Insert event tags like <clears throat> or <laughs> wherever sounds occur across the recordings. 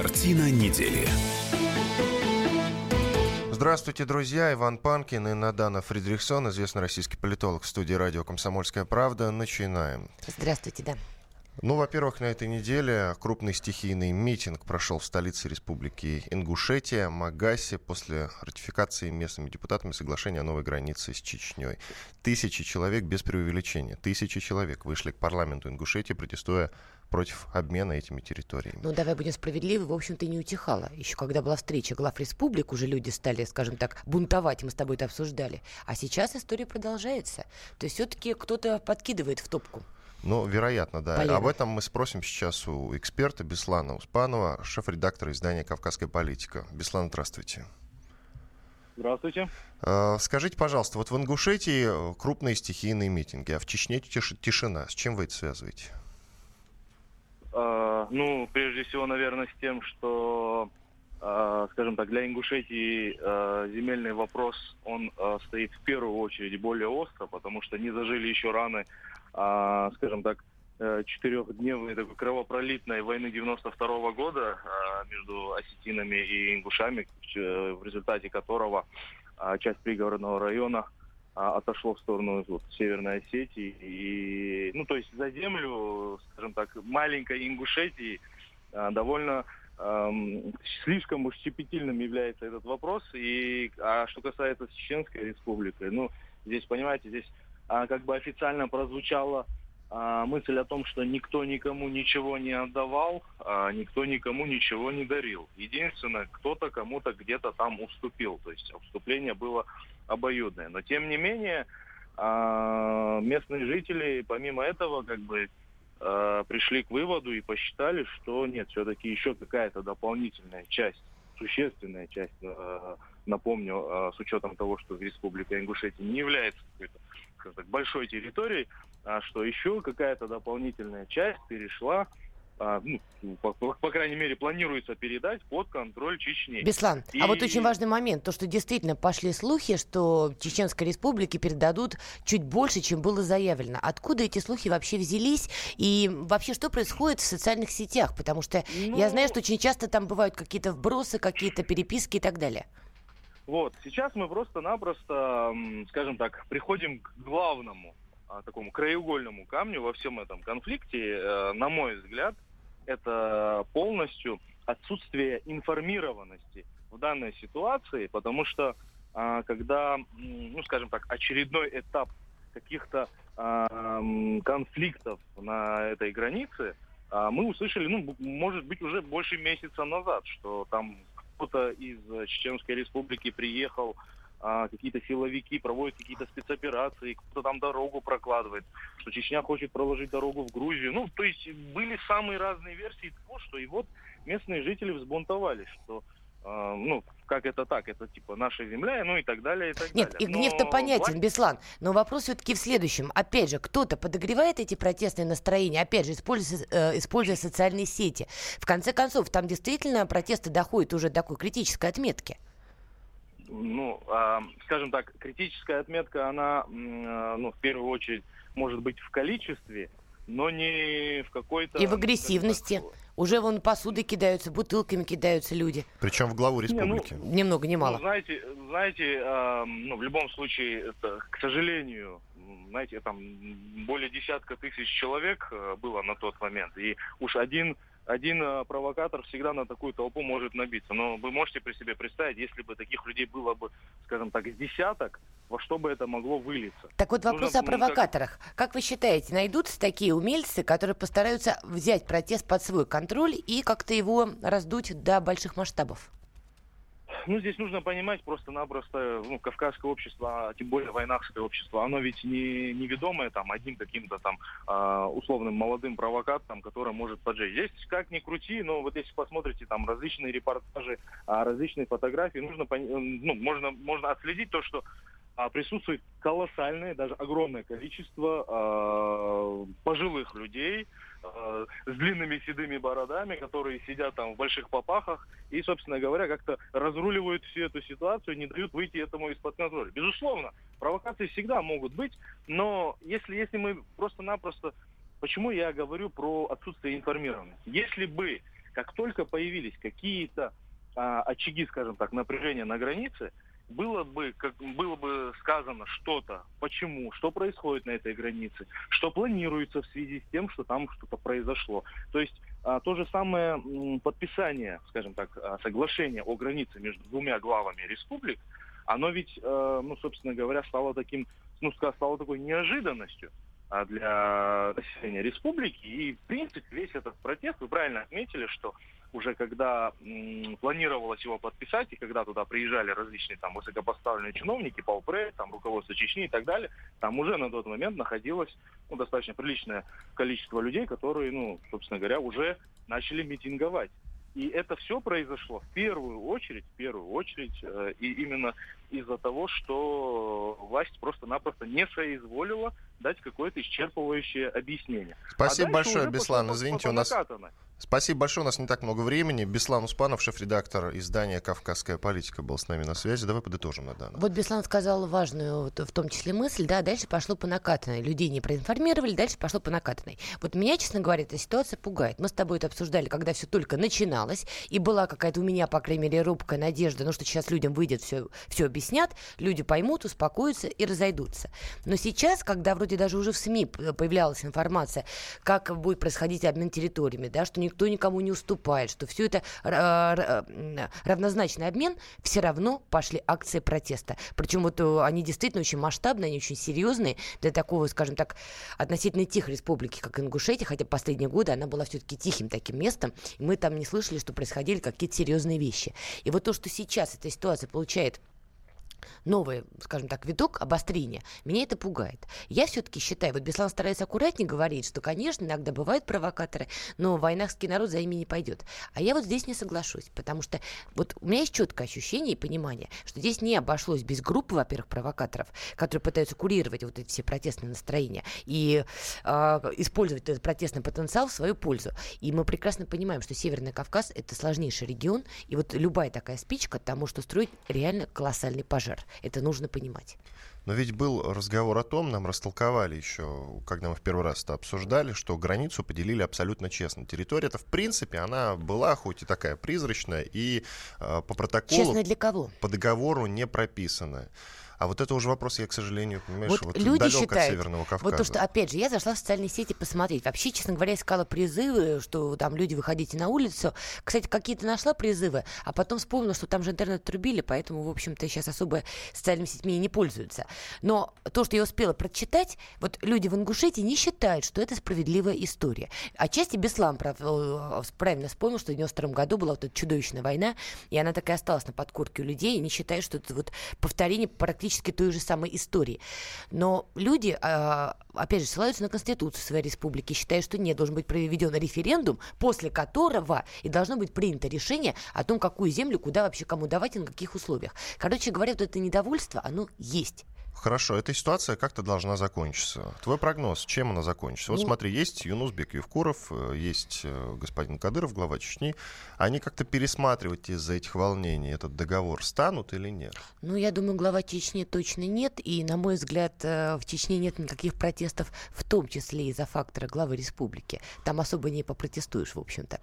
Картина недели. Здравствуйте, друзья. Иван Панкин и Надана Фридрихсон, известный российский политолог в студии радио «Комсомольская правда». Начинаем. Здравствуйте, да. Ну, во-первых, на этой неделе крупный стихийный митинг прошел в столице республики Ингушетия, Магасе, после ратификации местными депутатами соглашения о новой границе с Чечней. Тысячи человек, без преувеличения, тысячи человек вышли к парламенту Ингушетии, протестуя против обмена этими территориями. Ну, давай будем справедливы, в общем-то, не утихала. Еще когда была встреча глав республик, уже люди стали, скажем так, бунтовать, мы с тобой это обсуждали. А сейчас история продолжается. То есть все-таки кто-то подкидывает в топку. Ну, вероятно, да. Полина. Об этом мы спросим сейчас у эксперта Беслана Успанова, шеф-редактора издания «Кавказская политика». Беслан, здравствуйте. Здравствуйте. Э, Скажите, пожалуйста, вот в Ингушетии крупные стихийные митинги, а в Чечне тиш- тишина. С чем вы это связываете? Э, ну, прежде всего, наверное, с тем, что, э, скажем так, для Ингушетии э, земельный вопрос, он э, стоит в первую очередь более остро, потому что не зажили еще раны, э, скажем так, э, четырехдневной такой кровопролитной войны 92 года э, между осетинами и ингушами, в результате которого часть пригородного района а, отошло в сторону вот, Северной Осетии. И, ну, то есть за землю, скажем так, маленькой Ингушетии а, довольно ам, слишком уж щепетильным является этот вопрос. И, а что касается Чеченской республики, ну, здесь, понимаете, здесь а, как бы официально прозвучала а, мысль о том, что никто никому ничего не отдавал, а, никто никому ничего не дарил. Единственное, кто-то кому-то где-то там уступил. То есть уступление было обоюдное. Но тем не менее, а, местные жители, помимо этого, как бы а, пришли к выводу и посчитали, что нет, все-таки еще какая-то дополнительная часть, существенная часть, а, напомню, с учетом того, что Республика Ингушетия не является какой-то большой территорией, а что еще какая-то дополнительная часть перешла ну, по, по- по крайней мере, планируется передать под контроль Чечни. Беслан, И- а вот очень важный момент, то, что действительно пошли слухи, что Чеченской Республике передадут чуть больше, чем было заявлено. Откуда эти слухи вообще взялись? И вообще, что происходит в социальных сетях? Потому что я Ну- знаю, что очень часто там бывают какие-то вбросы, какие-то переписки и так далее. Вот, сейчас мы просто-напросто, скажем так, приходим к главному, а, такому краеугольному камню во всем этом конфликте, э, на мой взгляд, это полностью отсутствие информированности в данной ситуации, потому что а, когда, ну, скажем так, очередной этап каких-то а, конфликтов на этой границе, а, мы услышали, ну, может быть, уже больше месяца назад, что там кто-то из Чеченской республики приехал, а, какие-то силовики проводят какие-то спецоперации, кто-то там дорогу прокладывает, что Чечня хочет проложить дорогу в Грузию. Ну, то есть были самые разные версии того, что и вот местные жители взбунтовались, что а, ну, как это так, это типа наша земля, ну и так далее, и так Нет, и далее. гнев-то Но понятен, власть- Беслан. Но вопрос все-таки в следующем. Опять же, кто-то подогревает эти протестные настроения, опять же, используя, э, используя социальные сети. В конце концов, там действительно протесты доходят уже до такой критической отметки. Ну, а, скажем так, критическая отметка, она, а, ну, в первую очередь, может быть в количестве, но не в какой-то... И в агрессивности. так, Уже вон посудой кидаются, бутылками кидаются люди. Причем в главу Не, ну, республики. Ни много ни Ну, мало. знаете, знаете, а, ну, в любом случае, это, к сожалению, знаете, там более десятка тысяч человек э, было на тот момент, и уж один один э, провокатор всегда на такую толпу может набиться. Но вы можете при себе представить, если бы таких людей было бы, скажем так, с десяток, во что бы это могло вылиться? Так вот вопрос Нужно, о ну, как- провокаторах. Как вы считаете, найдутся такие умельцы, которые постараются взять протест под свой контроль и как-то его раздуть до больших масштабов? Ну, здесь нужно понимать просто-напросто, ну, кавказское общество, а тем более войнахское общество, оно ведь не, не ведомое там одним каким-то там а, условным молодым провокатором, который может поджечь. Здесь как ни крути, но вот если посмотрите там различные репортажи, а, различные фотографии, нужно, ну, можно, можно отследить то, что а, присутствует колоссальное, даже огромное количество а, пожилых людей а, с длинными седыми бородами, которые сидят там в больших попахах и, собственно говоря, как-то разруливают всю эту ситуацию, не дают выйти этому из-под контроля. Безусловно, провокации всегда могут быть, но если, если мы просто-напросто... Почему я говорю про отсутствие информированности? Если бы Как только появились какие-то а, очаги, скажем так, напряжения на границе, было бы, как, было бы сказано что-то, почему, что происходит на этой границе, что планируется в связи с тем, что там что-то произошло. То есть а, то же самое м, подписание, скажем так, а, соглашения о границе между двумя главами республик, оно ведь, э, ну, собственно говоря, стало таким, ну, стало такой неожиданностью а, для населения республики. И, в принципе, весь этот протест, вы правильно отметили, что уже когда м, планировалось его подписать, и когда туда приезжали различные там высокопоставленные чиновники, полпре, там руководство Чечни и так далее, там уже на тот момент находилось ну, достаточно приличное количество людей, которые, ну, собственно говоря, уже начали митинговать. И это все произошло в первую очередь, в первую очередь, э, и именно из-за того, что власть просто-напросто не соизволила дать какое-то исчерпывающее объяснение. Спасибо а большое, Беслан. Извините, у нас... Спасибо большое, у нас не так много времени. Беслан Успанов, шеф-редактор издания «Кавказская политика», был с нами на связи. Давай подытожим на данном. Вот Беслан сказал важную, в том числе, мысль, да, дальше пошло по накатанной. Людей не проинформировали, дальше пошло по накатанной. Вот меня, честно говоря, эта ситуация пугает. Мы с тобой это обсуждали, когда все только начиналось, и была какая-то у меня, по крайней мере, робкая надежда, ну, что сейчас людям выйдет, все, все объяснят, люди поймут, успокоятся и разойдутся. Но сейчас, когда вроде даже уже в СМИ появлялась информация, как будет происходить обмен территориями, да, что никто никому не уступает, что все это равнозначный обмен, все равно пошли акции протеста. Причем вот э, они действительно очень масштабные, они очень серьезные для такого, скажем так, относительно тихой республики, как Ингушетия, хотя последние годы она была все-таки тихим таким местом, и мы там не слышали, что происходили какие-то серьезные вещи. И вот то, что сейчас эта ситуация получает новый, скажем так, виток обострения, меня это пугает. Я все-таки считаю, вот Беслан старается аккуратнее говорить, что, конечно, иногда бывают провокаторы, но войнахский народ за ими не пойдет. А я вот здесь не соглашусь, потому что вот у меня есть четкое ощущение и понимание, что здесь не обошлось без группы, во-первых, провокаторов, которые пытаются курировать вот эти все протестные настроения и э, использовать этот протестный потенциал в свою пользу. И мы прекрасно понимаем, что Северный Кавказ – это сложнейший регион, и вот любая такая спичка тому, что строить реально колоссальный пожар пожар. Это нужно понимать. Но ведь был разговор о том, нам растолковали еще, когда мы в первый раз это обсуждали, что границу поделили абсолютно честно. Территория-то, в принципе, она была хоть и такая призрачная, и э, по протоколу... Честно для кого? По договору не прописанная. А вот это уже вопрос, я, к сожалению, понимаешь, вот, вот люди далек считают, от Северного Кавказа. Вот то, что, опять же, я зашла в социальные сети посмотреть. Вообще, честно говоря, искала призывы, что там люди выходите на улицу. Кстати, какие-то нашла призывы, а потом вспомнила, что там же интернет трубили, поэтому, в общем-то, сейчас особо социальными сетьми не пользуются. Но то, что я успела прочитать, вот люди в Ингушетии не считают, что это справедливая история. Отчасти Беслан э, правильно вспомнил, что в 92 году была вот эта чудовищная война, и она так и осталась на подкорке у людей, и не считают, что это вот повторение практически той же самой истории. Но люди, а, опять же, ссылаются на Конституцию своей республики, считая, что нет, должен быть проведен референдум, после которого и должно быть принято решение о том, какую землю, куда вообще кому давать и на каких условиях. Короче говоря, вот это недовольство, оно есть. Хорошо, эта ситуация как-то должна закончиться. Твой прогноз, чем она закончится? Вот ну, смотри, есть Юнусбек Евкуров, э, есть э, господин Кадыров, глава Чечни. Они как-то пересматривать из-за этих волнений этот договор станут или нет? Ну, я думаю, глава Чечни точно нет. И, на мой взгляд, э, в Чечне нет никаких протестов, в том числе из-за фактора главы республики. Там особо не попротестуешь, в общем-то.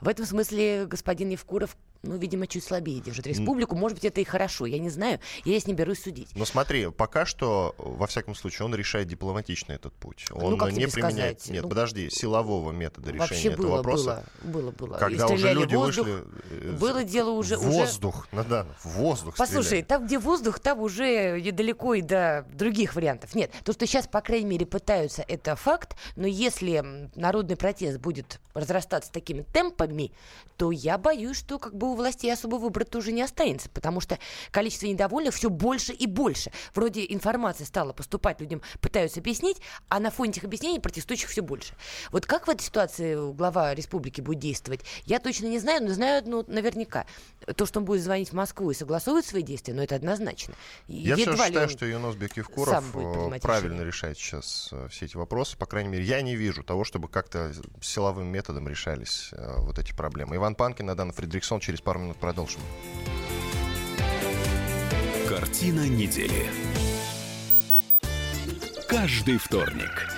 В этом смысле господин Евкуров ну, видимо, чуть слабее держит республику. Может быть, это и хорошо, я не знаю, я здесь не берусь судить. Но смотри, пока что, во всяком случае, он решает дипломатично этот путь. Ну, он ну, не применяет, сказать? нет, ну, подожди, силового метода решения этого было, вопроса. Было, было, было. Когда уже люди воздух, вышли... Э, было дело уже... Воздух, уже... да, воздух Послушай, стреляли. там, где воздух, там уже недалеко и до других вариантов. Нет, то, что сейчас, по крайней мере, пытаются, это факт, но если народный протест будет разрастаться такими темпами, то я боюсь, что как бы у властей особо выбора тоже не останется, потому что количество недовольных все больше и больше. Вроде информация стала поступать, людям пытаются объяснить, а на фоне этих объяснений протестующих все больше. Вот как в этой ситуации глава республики будет действовать, я точно не знаю, но знаю ну, наверняка. То, что он будет звонить в Москву и согласовывать свои действия, но ну, это однозначно. Я все считаю, что Юнос Бекивкуров э, правильно решение. решает сейчас э, все эти вопросы. По крайней мере, я не вижу того, чтобы как-то силовым методом решались э, вот эти проблемы. Иван Панкин, Адан Фредериксон. Через пару минут продолжим. Картина недели. Каждый вторник –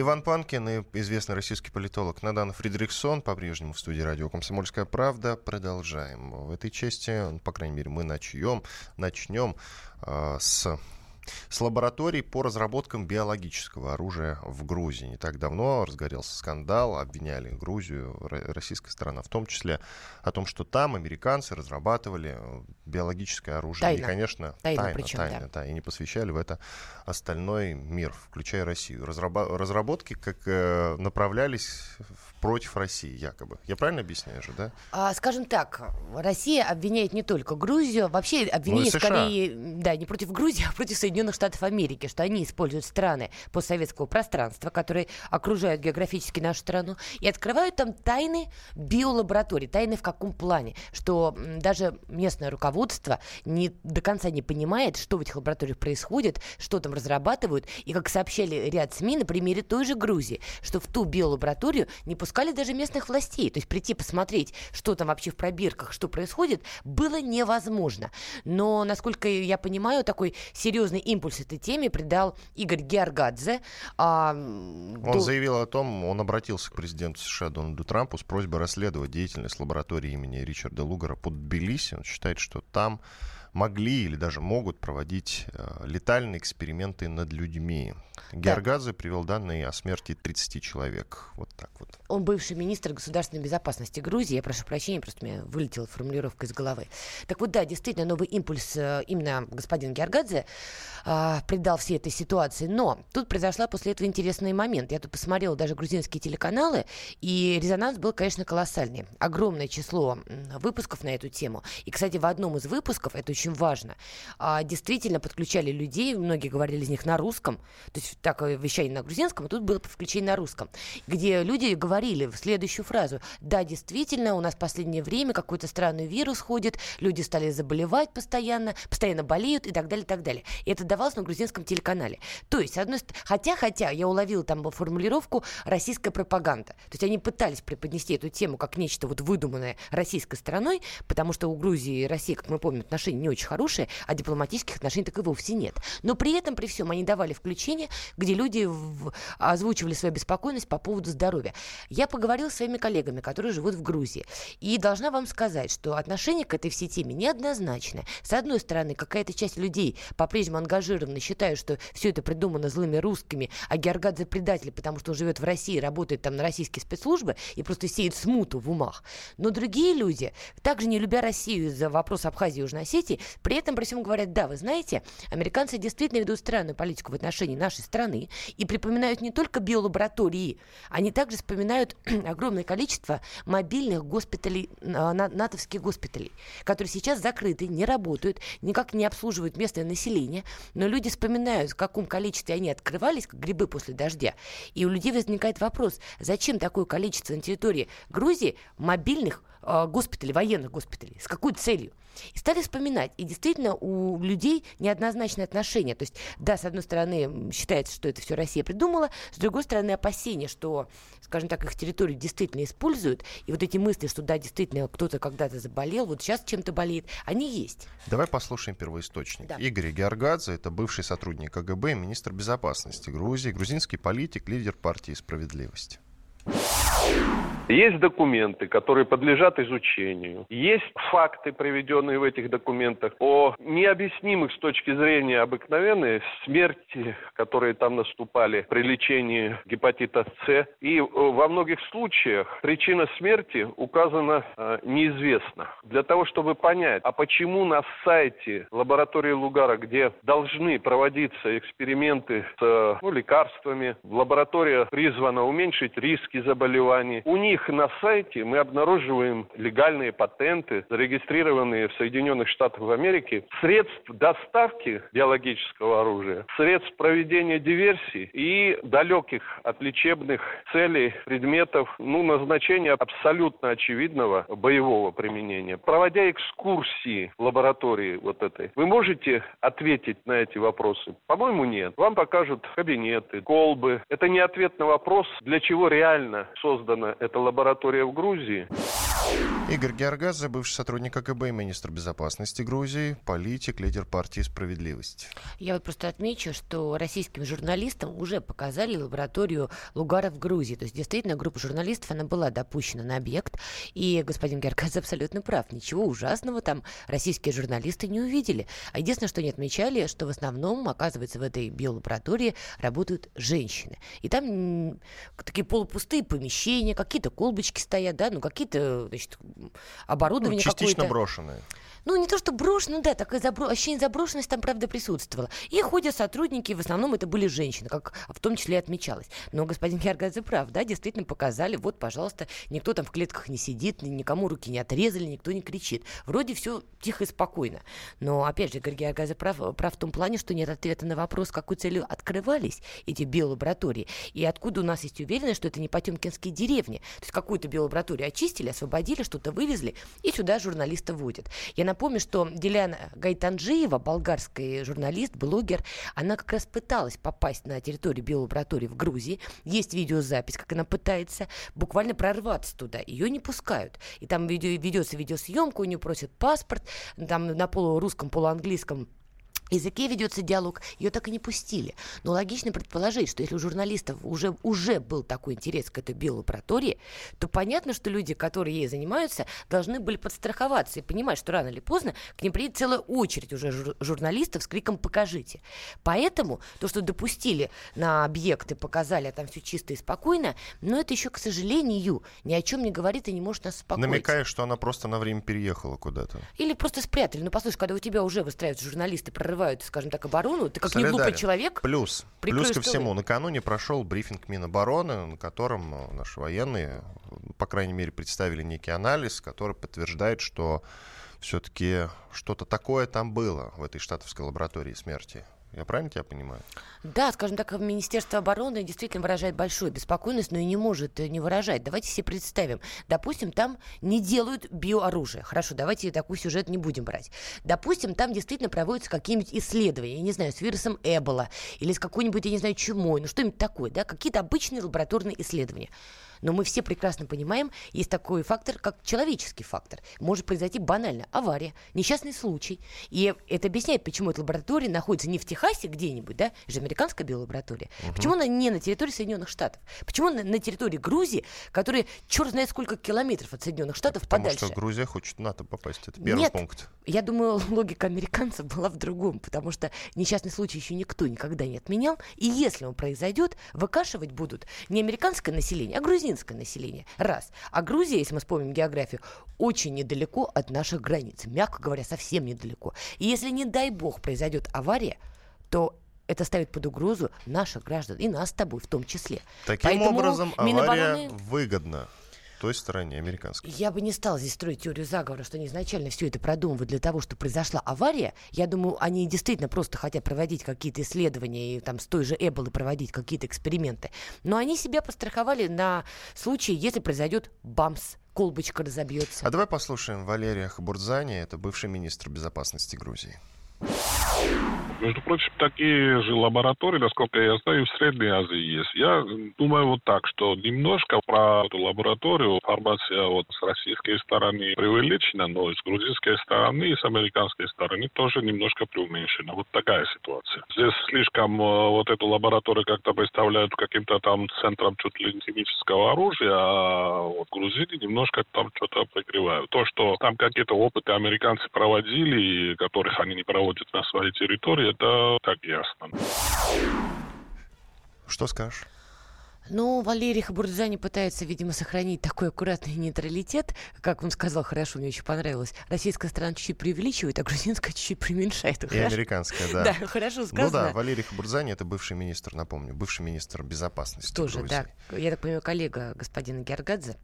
Иван Панкин и известный российский политолог Надан Фридриксон по-прежнему в студии радио «Комсомольская правда». Продолжаем. В этой части, по крайней мере, мы начнем, начнем э, с с лабораторий по разработкам биологического оружия в Грузии. Не так давно разгорелся скандал, обвиняли Грузию, российская сторона в том числе, о том, что там американцы разрабатывали э, биологическое оружие. Тайно. И, конечно, тайно, тайно, причем, тайно да. да, и не посвящали в это остальной мир, включая Россию. Разраба- разработки как э, направлялись против России, якобы. Я правильно объясняю же, да? А, скажем так, Россия обвиняет не только Грузию, вообще обвинение США. скорее, да, не против Грузии, а против Соединенных Штатов Америки, что они используют страны постсоветского пространства, которые окружают географически нашу страну, и открывают там тайны биолабораторий. Тайны в каком плане? Что даже местное руководство не, до конца не понимает, что в этих лабораториях происходит, что там разрабатывают, и как сообщали ряд СМИ на примере той же Грузии, что в ту биолабораторию не пускали даже местных властей. То есть прийти посмотреть, что там вообще в пробирках, что происходит, было невозможно. Но, насколько я понимаю, такой серьезный импульс этой теме придал Игорь Георгадзе. А, Он до- заявил о том, он обратился к президенту США Дональду Трампу с просьбой расследовать деятельность лаборатории имени Ричарда Лугара под Тбилиси. Он считает, что там могли или даже могут проводить э, летальные эксперименты над людьми. Георгадзе привел данные о смерти 30 человек. Вот так вот. Он бывший министр государственной безопасности Грузии. Я прошу прощения, просто у меня вылетела формулировка из головы. Так вот, да, действительно, новый импульс э, именно господин Георгадзе а, придал всей этой ситуации. Но тут произошла после этого интересный момент. Я тут посмотрела даже грузинские телеканалы, и резонанс был, конечно, колоссальный. Огромное число выпусков на эту тему. И, кстати, в одном из выпусков, это очень важно, а, действительно подключали людей, многие говорили из них на русском, то есть такое вещание на грузинском, а тут было включение на русском, где люди говорили в следующую фразу. Да, действительно, у нас в последнее время какой-то странный вирус ходит, люди стали заболевать постоянно, постоянно болеют и так далее, и так далее. И это давалось на грузинском телеканале. То есть, одной хотя, хотя, я уловила там формулировку российская пропаганда. То есть они пытались преподнести эту тему как нечто вот выдуманное российской стороной, потому что у Грузии и России, как мы помним, отношения не очень хорошие, а дипломатических отношений так и вовсе нет. Но при этом, при всем, они давали включение, где люди в- озвучивали свою беспокойность по поводу здоровья. Я поговорила с своими коллегами, которые живут в Грузии, и должна вам сказать, что отношение к этой всей теме неоднозначное. С одной стороны, какая-то часть людей по-прежнему ангажированы, считают, что все это придумано злыми русскими, а Георгадзе предатель, потому что он живет в России, работает там на российские спецслужбы и просто сеет смуту в умах. Но другие люди, также не любя Россию из-за вопроса Абхазии и Южной Осетии, при этом при всем говорят, да, вы знаете, американцы действительно ведут странную политику в отношении нашей страны и припоминают не только биолаборатории, они также вспоминают <clears throat> огромное количество мобильных госпиталей, а, на- натовских госпиталей, которые сейчас закрыты, не работают, никак не обслуживают местное население, но люди вспоминают, в каком количестве они открывались, как грибы после дождя, и у людей возникает вопрос, зачем такое количество на территории Грузии мобильных а, госпиталей, военных госпиталей, с какой целью? И стали вспоминать. И действительно у людей неоднозначное отношение. То есть, да, с одной стороны, считается, что это все Россия придумала, с другой стороны, опасения, что, скажем так, их территорию действительно используют. И вот эти мысли, что да, действительно, кто-то когда-то заболел, вот сейчас чем-то болеет, они есть. Давай послушаем первоисточник. Да. Игорь Георгадзе, это бывший сотрудник КГБ, министр безопасности Грузии, грузинский политик, лидер партии «Справедливость». Есть документы, которые подлежат изучению. Есть факты, приведенные в этих документах, о необъяснимых с точки зрения обыкновенной смерти, которые там наступали при лечении гепатита С. И э, во многих случаях причина смерти указана э, неизвестна. Для того, чтобы понять, а почему на сайте лаборатории Лугара, где должны проводиться эксперименты с ну, лекарствами, лаборатория призвана уменьшить риски заболеваний, у них на сайте мы обнаруживаем легальные патенты, зарегистрированные в Соединенных Штатах Америки, средств доставки биологического оружия, средств проведения диверсий и далеких от лечебных целей предметов, ну, назначения абсолютно очевидного боевого применения. Проводя экскурсии в лаборатории вот этой, вы можете ответить на эти вопросы? По-моему, нет. Вам покажут кабинеты, колбы. Это не ответ на вопрос, для чего реально создана эта лаборатория в Грузии. Игорь Георгадзе, бывший сотрудник КГБ и министр безопасности Грузии, политик, лидер партии «Справедливость». Я вот просто отмечу, что российским журналистам уже показали лабораторию Лугара в Грузии. То есть, действительно, группа журналистов, она была допущена на объект. И господин Георгадзе абсолютно прав. Ничего ужасного там российские журналисты не увидели. А единственное, что они отмечали, что в основном, оказывается, в этой биолаборатории работают женщины. И там такие полупустые помещения, какие-то колбочки стоят, да, ну какие-то, значит, оборудование ну, частично какое-то. брошенное ну, не то, что брошено, да, такое забро... ощущение заброшенности там, правда, присутствовало. И ходят сотрудники, в основном это были женщины, как в том числе отмечалось. Но господин Георгадзе прав, да, действительно показали, вот, пожалуйста, никто там в клетках не сидит, никому руки не отрезали, никто не кричит. Вроде все тихо и спокойно. Но, опять же, Георгадзе прав, прав в том плане, что нет ответа на вопрос, какой целью открывались эти биолаборатории, и откуда у нас есть уверенность, что это не потемкинские деревни. То есть какую-то биолабораторию очистили, освободили, что-то вывезли, и сюда журналиста водят. Я напомню, что Деляна Гайтанджиева, болгарский журналист, блогер, она как раз пыталась попасть на территорию биолаборатории в Грузии. Есть видеозапись, как она пытается буквально прорваться туда. Ее не пускают. И там ведется видеосъемка, у нее просят паспорт, там на полурусском, полуанглийском языке ведется диалог, ее так и не пустили. Но логично предположить, что если у журналистов уже, уже был такой интерес к этой биолаборатории, то понятно, что люди, которые ей занимаются, должны были подстраховаться и понимать, что рано или поздно к ним приедет целая очередь уже жур- журналистов с криком «покажите». Поэтому то, что допустили на объекты, показали, а там все чисто и спокойно, но это еще, к сожалению, ни о чем не говорит и не может нас успокоить. Намекаешь, что она просто на время переехала куда-то. Или просто спрятали. Ну, послушай, когда у тебя уже выстраиваются журналисты, прорываются прорывают, скажем так, оборону, ты как не глупый человек. Плюс, плюс ко всему, накануне прошел брифинг Минобороны, на котором э, наши военные, по крайней мере, представили некий анализ, который подтверждает, что все-таки что-то такое там было в этой штатовской лаборатории смерти. Я правильно тебя понимаю? Да, скажем так, Министерство обороны действительно выражает большую беспокойность, но и не может э, не выражать. Давайте себе представим. Допустим, там не делают биооружие. Хорошо, давайте такой сюжет не будем брать. Допустим, там действительно проводятся какие-нибудь исследования, я не знаю, с вирусом Эбола или с какой-нибудь, я не знаю, чумой, ну что-нибудь такое, да, какие-то обычные лабораторные исследования. Но мы все прекрасно понимаем, есть такой фактор, как человеческий фактор. Может произойти банально авария, несчастный случай. И это объясняет, почему эта лаборатория находится не в Техасе где-нибудь, да, это же американская биолаборатория. Угу. Почему она не на территории Соединенных Штатов? Почему она на территории Грузии, которая черт знает сколько километров от Соединенных Штатов Потому подальше? Потому что Грузия хочет в НАТО попасть. Это первый Нет, пункт. Я думаю, <laughs> логика американцев была в другом, потому что несчастный случай еще никто никогда не отменял. И если он произойдет, выкашивать будут не американское население, а грузинское население. Раз. А Грузия, если мы вспомним географию, очень недалеко от наших границ. Мягко говоря, совсем недалеко. И если, не дай бог, произойдет авария, то это ставит под угрозу наших граждан и нас с тобой в том числе. Таким Поэтому образом, авария Минобороны... выгодна той стороне американской. Я бы не стала здесь строить теорию заговора, что они изначально все это продумывают для того, чтобы произошла авария. Я думаю, они действительно просто хотят проводить какие-то исследования и там с той же Эболы проводить какие-то эксперименты. Но они себя постраховали на случай, если произойдет бамс, колбочка разобьется. А давай послушаем Валерия Хабурдзани, это бывший министр безопасности Грузии. Между прочим, такие же лаборатории, насколько я знаю, в Средней Азии есть. Я думаю вот так, что немножко про эту лабораторию информация вот с российской стороны преувеличена, но с грузинской стороны и с американской стороны тоже немножко преуменьшена. Вот такая ситуация. Здесь слишком э, вот эту лабораторию как-то представляют каким-то там центром чуть ли не химического оружия, а вот в Грузии немножко там что-то прикрывают. То, что там какие-то опыты американцы проводили, которых они не проводят на своей территории, это так ясно. Что скажешь? Ну, Валерий Хабурдзани пытается, видимо, сохранить такой аккуратный нейтралитет. Как он сказал, хорошо, мне очень понравилось. Российская сторона чуть-чуть преувеличивает, а грузинская чуть-чуть преуменьшает. И Хорошо? американская, да. Да, хорошо Ну сказано. да, Валерий Хабурзани это бывший министр, напомню, бывший министр безопасности Тоже, Грузии. да. Я так понимаю, коллега господина Гергадзе.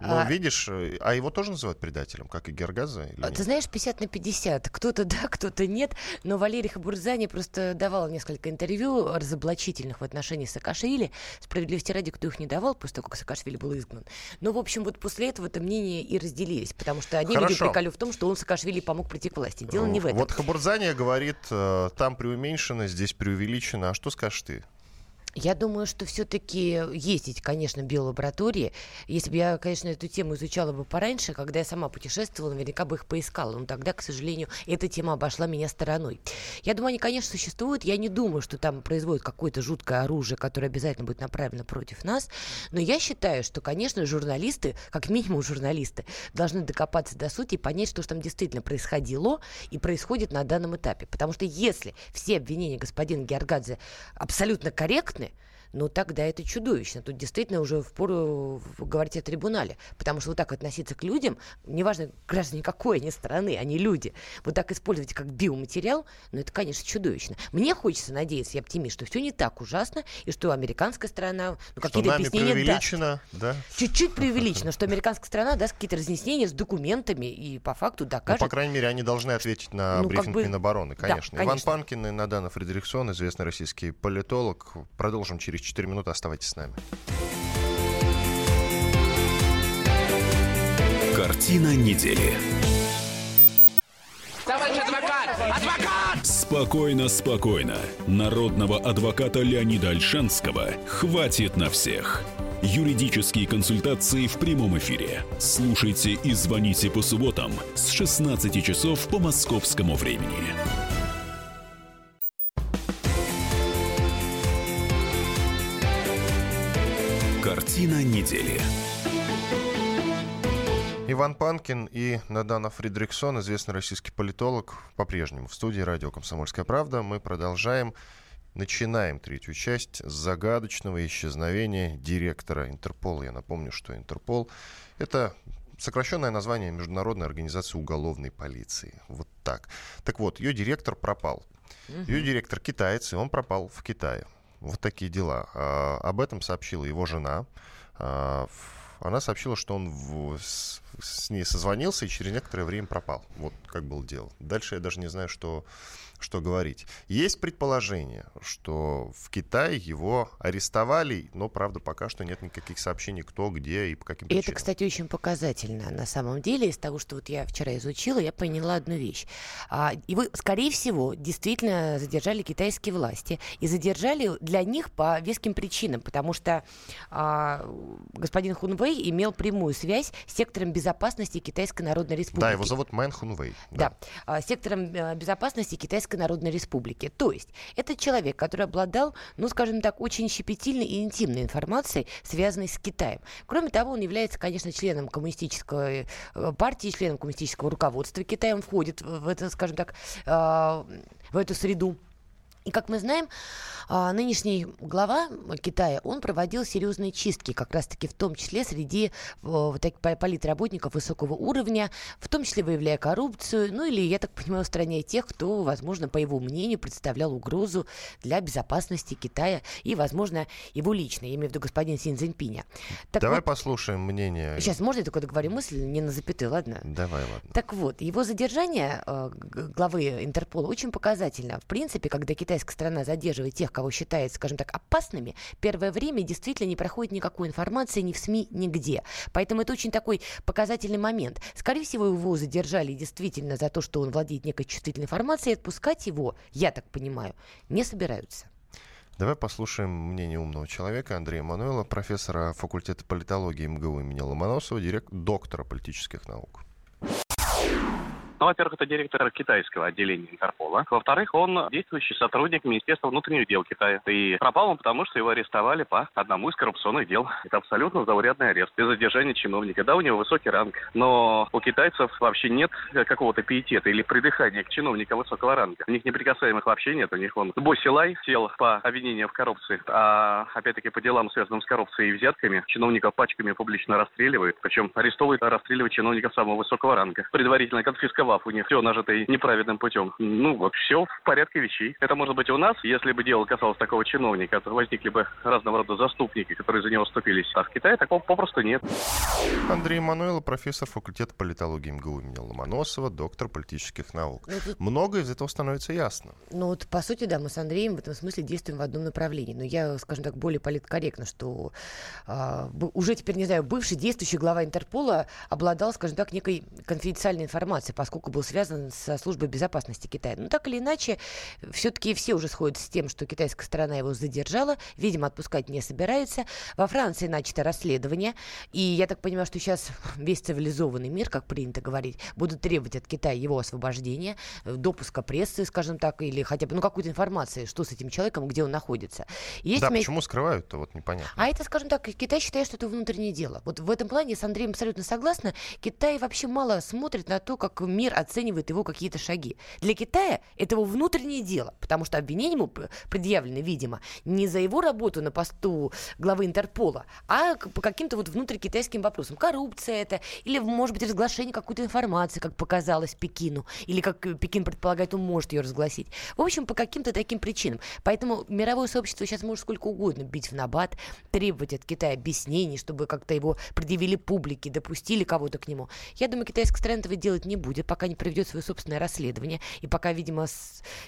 Ну, А, видишь, э, а его тоже называют предателем, как и Гергаза? Или А, нет? Ты знаешь, 50 на 50. Кто-то да, кто-то нет. Но Валерий Хабурзани просто давал несколько интервью разоблачительных в отношении Саакашвили. Справедливости ради, кто их не давал, после того, как Саакашвили был изгнан. Но, в общем, вот после этого это мнение и разделились. Потому что одни люди Хорошо. упрекали в том, что он Саакашвили помог прийти к власти. Дело не в этом. Вот Хабурзания говорит, э, там преуменьшено, здесь преувеличено. А что скажешь ты? Я думаю, что все-таки эти, конечно, биолаборатории. Если бы я, конечно, эту тему изучала бы пораньше, когда я сама путешествовала, наверняка бы их поискала. Но тогда, к сожалению, эта тема обошла меня стороной. Я думаю, они, конечно, существуют. Я не думаю, что там производят какое-то жуткое оружие, которое обязательно будет направлено против нас. Но я считаю, что, конечно, журналисты, как минимум журналисты, должны докопаться до сути и понять, что же там действительно происходило и происходит на данном этапе. Потому что если все обвинения господина Георгадзе абсолютно корректны, ну тогда это чудовищно. Тут действительно уже впору говорить о трибунале. Потому что вот так относиться к людям, неважно, граждане какой они страны, они люди, вот так использовать как биоматериал, ну это, конечно, чудовищно. Мне хочется надеяться, я оптимист, что все не так ужасно, и что американская сторона ну, какие-то объяснения даст. да? Чуть-чуть преувеличено, <laughs> что американская сторона даст какие-то разъяснения с документами и по факту Ну, докажет. по крайней мере, они должны ответить на Ну, как брифинг бы, Минобороны, да, конечно. Иван конечно. Панкин и Надана Фредериксон, известный российский политолог. Продолжим через 4 минуты. Оставайтесь с нами. Картина недели. Товарищ адвокат! Адвокат! Спокойно, спокойно. Народного адвоката Леонида Альшанского хватит на всех. Юридические консультации в прямом эфире. Слушайте и звоните по субботам с 16 часов по московскому времени. Картина недели. Иван Панкин и Надана Фридриксон, известный российский политолог, по-прежнему в студии радио «Комсомольская правда». Мы продолжаем, начинаем третью часть с загадочного исчезновения директора Интерпола. Я напомню, что Интерпол — это сокращенное название Международной организации уголовной полиции. Вот так. Так вот, ее директор пропал. Ее директор китаец, и он пропал в Китае. Вот такие дела. А, об этом сообщила его жена. А, она сообщила, что он в- с, с ней созвонился и через некоторое время пропал. Вот как было дело. Дальше я даже не знаю, что, что говорить. Есть предположение, что в Китае его арестовали, но, правда, пока что нет никаких сообщений, кто, где и по каким И это, причинам. кстати, очень показательно на самом деле. Из того, что вот я вчера изучила, я поняла одну вещь. А, и вы, скорее всего, действительно задержали китайские власти. И задержали для них по веским причинам, потому что а, господин Хунвей имел прямую связь с сектором безопасности Китайской Народной Республики. Да, его зовут Мэн Хунвей. Да, а, сектором э, безопасности Китайской Народной Республики. То есть это человек, который обладал, ну, скажем так, очень щепетильной и интимной информацией, связанной с Китаем. Кроме того, он является, конечно, членом коммунистической э, партии, членом коммунистического руководства Китая. Он входит в это, скажем так, э, в эту среду. И, как мы знаем, а, нынешний глава Китая, он проводил серьезные чистки, как раз-таки в том числе среди вот таких по- политработников высокого уровня, в том числе выявляя коррупцию, ну или, я так понимаю, устраняя тех, кто, возможно, по его мнению, представлял угрозу для безопасности Китая и, возможно, его лично, я имею в виду господина Син Цзиньпиня. Так Давай вот, послушаем мнение. сейчас, можно я только договорю мысль, не на запятую, ладно? Давай, ладно. Так вот, его задержание г- главы Интерпола очень показательно. В принципе, когда китайская китайская страна задерживает тех, кого считает, скажем так, опасными, первое время действительно не проходит никакой информации ни в СМИ, нигде. Поэтому это очень такой показательный момент. Скорее всего, его задержали действительно за то, что он владеет некой чувствительной информацией, и отпускать его, я так понимаю, не собираются. Давай послушаем мнение умного человека Андрея Мануэла, профессора факультета политологии МГУ имени Ломоносова, директора, доктора политических наук. Ну, во-первых, это директор китайского отделения Интерпола. Во-вторых, он действующий сотрудник Министерства внутренних дел Китая. И пропал он потому, что его арестовали по одному из коррупционных дел. Это абсолютно заурядный арест. Без задержания чиновника. Да, у него высокий ранг. Но у китайцев вообще нет какого-то пиетета или придыхания к чиновникам высокого ранга. У них неприкасаемых вообще нет. У них он Босилай сел по обвинению в коррупции. А опять-таки по делам, связанным с коррупцией и взятками, чиновников пачками публично расстреливают. Причем арестовывают и расстреливают чиновников самого высокого ранга. Предварительно конфисковав прав у них все нажитое неправедным путем. Ну, вот все в порядке вещей. Это может быть у нас, если бы дело касалось такого чиновника, то возникли бы разного рода заступники, которые за него вступились. А в Китае такого попросту нет. Андрей Мануэлов, профессор факультета политологии МГУ имени Ломоносова, доктор политических наук. Ну, тут... Многое из этого становится ясно. Ну вот, по сути, да, мы с Андреем в этом смысле действуем в одном направлении. Но я, скажем так, более политкорректно, что э, уже теперь, не знаю, бывший действующий глава Интерпола обладал, скажем так, некой конфиденциальной информацией, поскольку поскольку был связан со службой безопасности Китая. Но так или иначе, все-таки все уже сходят с тем, что китайская сторона его задержала, видимо, отпускать не собирается. Во Франции начато расследование, и я так понимаю, что сейчас весь цивилизованный мир, как принято говорить, будут требовать от Китая его освобождения, допуска прессы, скажем так, или хотя бы ну, какой-то информации, что с этим человеком, где он находится. Есть да, меня... почему скрывают-то, вот непонятно. А это, скажем так, Китай считает, что это внутреннее дело. Вот в этом плане с Андреем абсолютно согласна. Китай вообще мало смотрит на то, как мир мир оценивает его какие-то шаги. Для Китая это его внутреннее дело, потому что обвинения ему предъявлены, видимо, не за его работу на посту главы Интерпола, а по каким-то вот внутрикитайским вопросам. Коррупция это, или, может быть, разглашение какой-то информации, как показалось Пекину, или как Пекин предполагает, он может ее разгласить. В общем, по каким-то таким причинам. Поэтому мировое сообщество сейчас может сколько угодно бить в набат, требовать от Китая объяснений, чтобы как-то его предъявили публике, допустили кого-то к нему. Я думаю, китайская сторона этого делать не будет, пока не проведет свое собственное расследование и пока, видимо,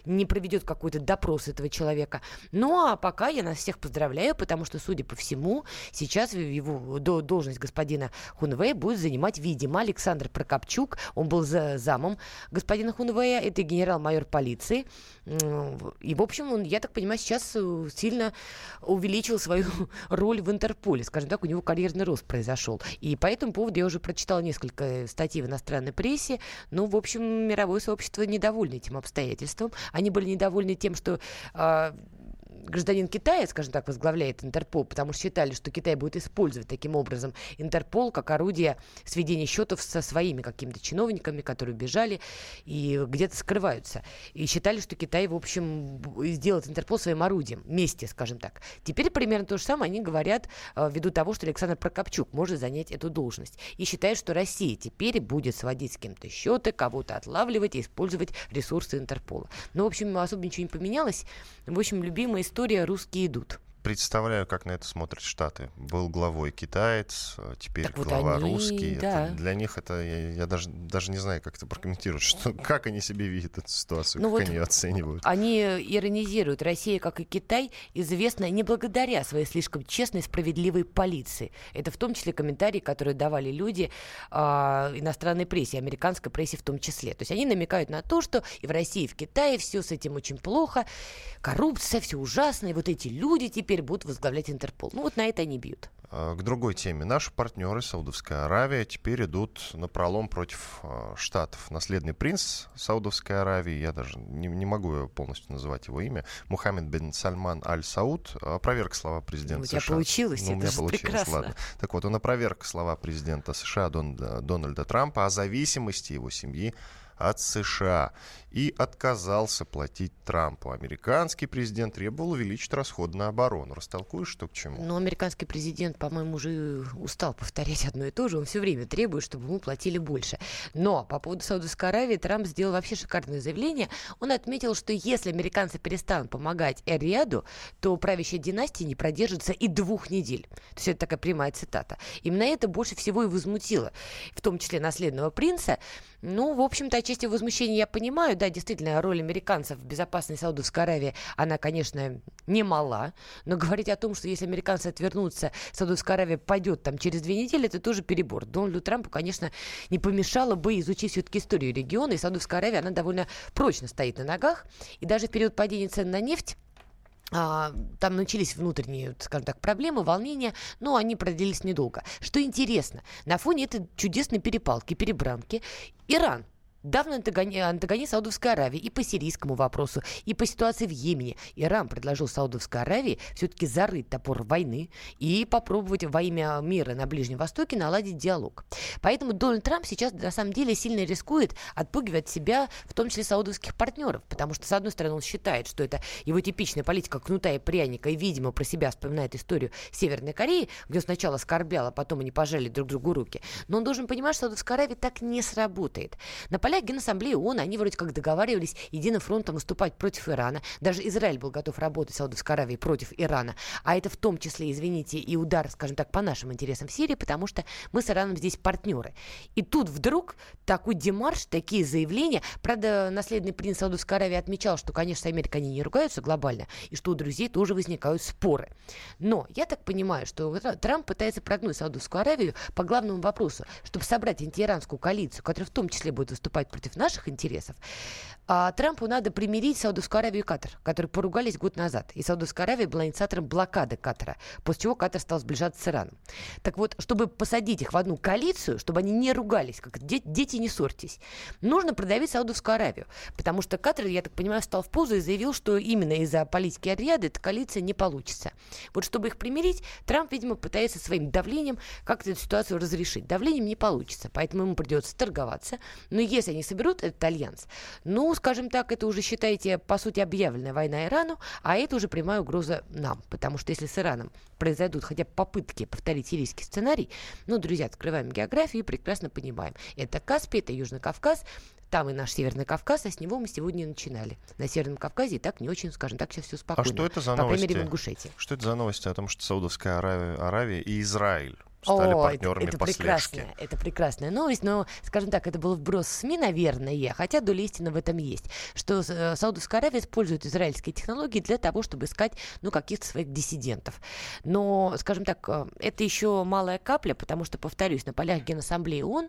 не проведет какой-то допрос этого человека. Ну, а пока я нас всех поздравляю, потому что, судя по всему, сейчас его должность господина Хунвея будет занимать, видимо, Александр Прокопчук. Он был за замом господина Хунвея, это генерал-майор полиции. И, в общем, он, я так понимаю, сейчас э, сильно увеличил свою <laughs> роль в Интерполе. Скажем так, у него карьерный рост произошел. И по этому поводу я уже прочитала несколько статей в иностранной прессе. Ну, в общем, мировое сообщество недовольно этим обстоятельством. Они были недовольны тем, что э, гражданин Китая, скажем так, возглавляет Интерпол, потому что считали, что Китай будет использовать таким образом Интерпол как орудие сведения счетов со своими какими-то чиновниками, которые бежали и где-то скрываются. И считали, что Китай, в общем, сделает Интерпол своим орудием, вместе, скажем так. Теперь примерно то же самое они говорят э, ввиду того, что Александр Прокопчук может занять эту должность. И считают, что Россия теперь будет сводить с кем-то счеты, кого-то отлавливать и использовать ресурсы Интерпола. Ну, в общем, особо ничего не поменялось. В общем, любимая история «Русские идут» представляю, как на это смотрят Штаты. Был главой китаец, а теперь так глава вот они, русский. Да. Это, для них это я, я даже даже не знаю, как это прокомментировать, <laughs> что как они себе видят эту ситуацию, ну как вот они ее оценивают. Они иронизируют. Россия, как и Китай, известна не благодаря своей слишком честной, справедливой полиции. Это в том числе комментарии, которые давали люди э, иностранной прессе, американской прессе в том числе. То есть они намекают на то, что и в России, и в Китае все с этим очень плохо, коррупция, все ужасно, и вот эти люди теперь теперь будут возглавлять Интерпол. Ну вот на это они бьют. А, к другой теме. Наши партнеры, Саудовская Аравия, теперь идут на пролом против э, Штатов. Наследный принц Саудовской Аравии, я даже не, не могу полностью называть его имя, Мухаммед бен Сальман Аль-Сауд, опроверг слова президента ну, США. У тебя получилось, ну, у меня получилось, прекрасно. ладно. Так вот, он опроверг слова президента США Дон, Дональда Трампа о зависимости его семьи от США и отказался платить Трампу. Американский президент требовал увеличить расходы на оборону. Растолкуешь, что к чему? Ну, американский президент, по-моему, уже устал повторять одно и то же. Он все время требует, чтобы ему платили больше. Но по поводу Саудовской Аравии Трамп сделал вообще шикарное заявление. Он отметил, что если американцы перестанут помогать Эр-Рияду, то правящая династия не продержится и двух недель. То есть это такая прямая цитата. Именно это больше всего и возмутило, в том числе наследного принца. Ну, в общем-то, отчасти возмущение я понимаю. Да, действительно, роль американцев в безопасности Саудовской Аравии, она, конечно, немала. Но говорить о том, что если американцы отвернутся, Саудовская Аравия пойдет там через две недели, это тоже перебор. Дональду Трампу, конечно, не помешало бы изучить все-таки историю региона. И Саудовская Аравия, она довольно прочно стоит на ногах. И даже в период падения цен на нефть там начались внутренние, скажем так, проблемы, волнения, но они продлились недолго. Что интересно, на фоне этой чудесной перепалки, перебранки, Иран давно антагонист Саудовской Аравии и по сирийскому вопросу, и по ситуации в Йемене. Иран предложил Саудовской Аравии все-таки зарыть топор войны и попробовать во имя мира на Ближнем Востоке наладить диалог. Поэтому Дональд Трамп сейчас на самом деле сильно рискует, отпугивать себя, в том числе саудовских партнеров, потому что, с одной стороны, он считает, что это его типичная политика кнута и пряника, и, видимо, про себя вспоминает историю Северной Кореи, где он сначала скорбял, а потом они пожали друг другу руки. Но он должен понимать, что Саудовская Аравия так не сработает. На полях Генассамблеи ООН, они вроде как договаривались единым фронтом выступать против Ирана. Даже Израиль был готов работать с Саудовской Аравией против Ирана. А это в том числе, извините, и удар, скажем так, по нашим интересам в Сирии, потому что мы с Ираном здесь партнеры. И тут вдруг такой демарш, такие заявления. Правда, наследный принц Саудовской Аравии отмечал, что, конечно, с Америкой они не ругаются глобально, и что у друзей тоже возникают споры. Но я так понимаю, что Трамп пытается прогнуть Саудовскую Аравию по главному вопросу, чтобы собрать антииранскую коалицию, которая в том числе будет выступать против наших интересов, а Трампу надо примирить Саудовскую Аравию и Катар, которые поругались год назад. И Саудовская Аравия была инициатором блокады Катара, после чего Катар стал сближаться с Ираном. Так вот, чтобы посадить их в одну коалицию, чтобы они не ругались, как дети, дети не ссорьтесь, нужно продавить Саудовскую Аравию. Потому что Катар, я так понимаю, встал в позу и заявил, что именно из-за политики Ариады эта коалиция не получится. Вот чтобы их примирить, Трамп, видимо, пытается своим давлением как-то эту ситуацию разрешить. Давлением не получится, поэтому ему придется торговаться. Но если они соберут этот альянс, ну, скажем так, это уже, считайте, по сути, объявленная война Ирану, а это уже прямая угроза нам. Потому что если с Ираном произойдут хотя бы попытки повторить сирийский сценарий, ну, друзья, открываем географию и прекрасно понимаем. Это Каспий, это Южный Кавказ, там и наш Северный Кавказ, а с него мы сегодня начинали. На Северном Кавказе и так не очень, скажем так, сейчас все спокойно. А что это за По новости? крайней мере, в Ингушетии. Что это за новости о том, что Саудовская Аравия, Аравия и Израиль стали О, партнерами это, это по прекрасная, слежке. это прекрасная новость, но, скажем так, это был вброс в СМИ, наверное, хотя доля истины в этом есть, что э, Саудовская Аравия использует израильские технологии для того, чтобы искать, ну, каких-то своих диссидентов. Но, скажем так, э, это еще малая капля, потому что, повторюсь, на полях Генассамблеи ООН